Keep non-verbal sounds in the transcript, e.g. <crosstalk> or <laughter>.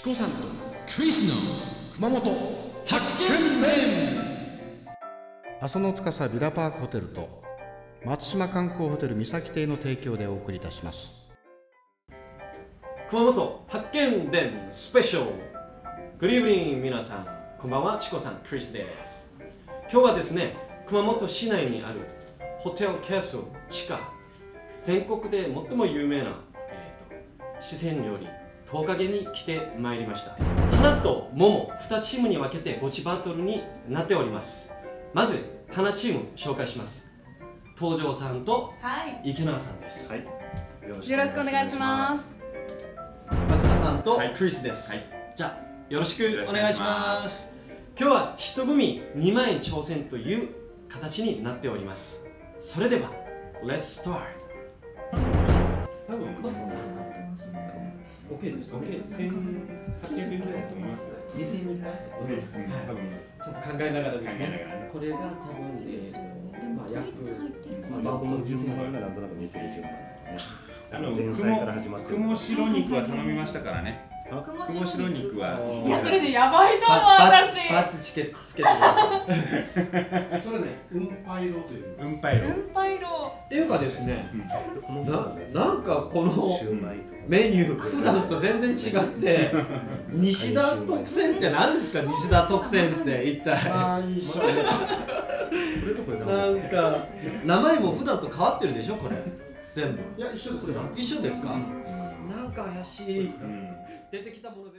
チコさんとクリスの熊本発見面阿蘇の司ビラパークホテルと松島観光ホテル三崎邸の提供でお送りいたします。熊本発見伝スペシャル。Good evening 皆さんこんばんは。チコさんクリスです。今日はですね熊本市内にあるホテルキャスル地下。全国で最も有名な、えー、と四川料理10日に来てまいりました。花と桃2チームに分けてゴチバトルになっております。まず花チーム紹介します。東條さんとはい。池永さんです、はい。よろしくお願いします。松田さんとはい。クリスです、はい。じゃあよろしくお願いしまよろしくお願いします。今日は一組2万円挑戦という形になっております。それでは Let's start OK です。OK。千八百円ぐらいだと思います。2000円にかうん。多分ちょっと考えながらです考えながらね。これが多分、えーまあ、約、まあこの順番がなんとなく似てる順番だねあの前菜から始まってる雲白肉は頼みましたからね。雲白肉は。いや、それでやばいと思う、バ私。ツバツつけつけてください。それね運パイロといううんぱいろ。うんぱいろ。っていうかですねななんかこのメニュー普段と全然違って <laughs> 西田特選って何ですか？西田特選って一体。なんか名前も普段と変わってるでしょ？これ。全部。いや一緒ですよ。一緒ですか、なんか怪しいうん。出てきたもの全然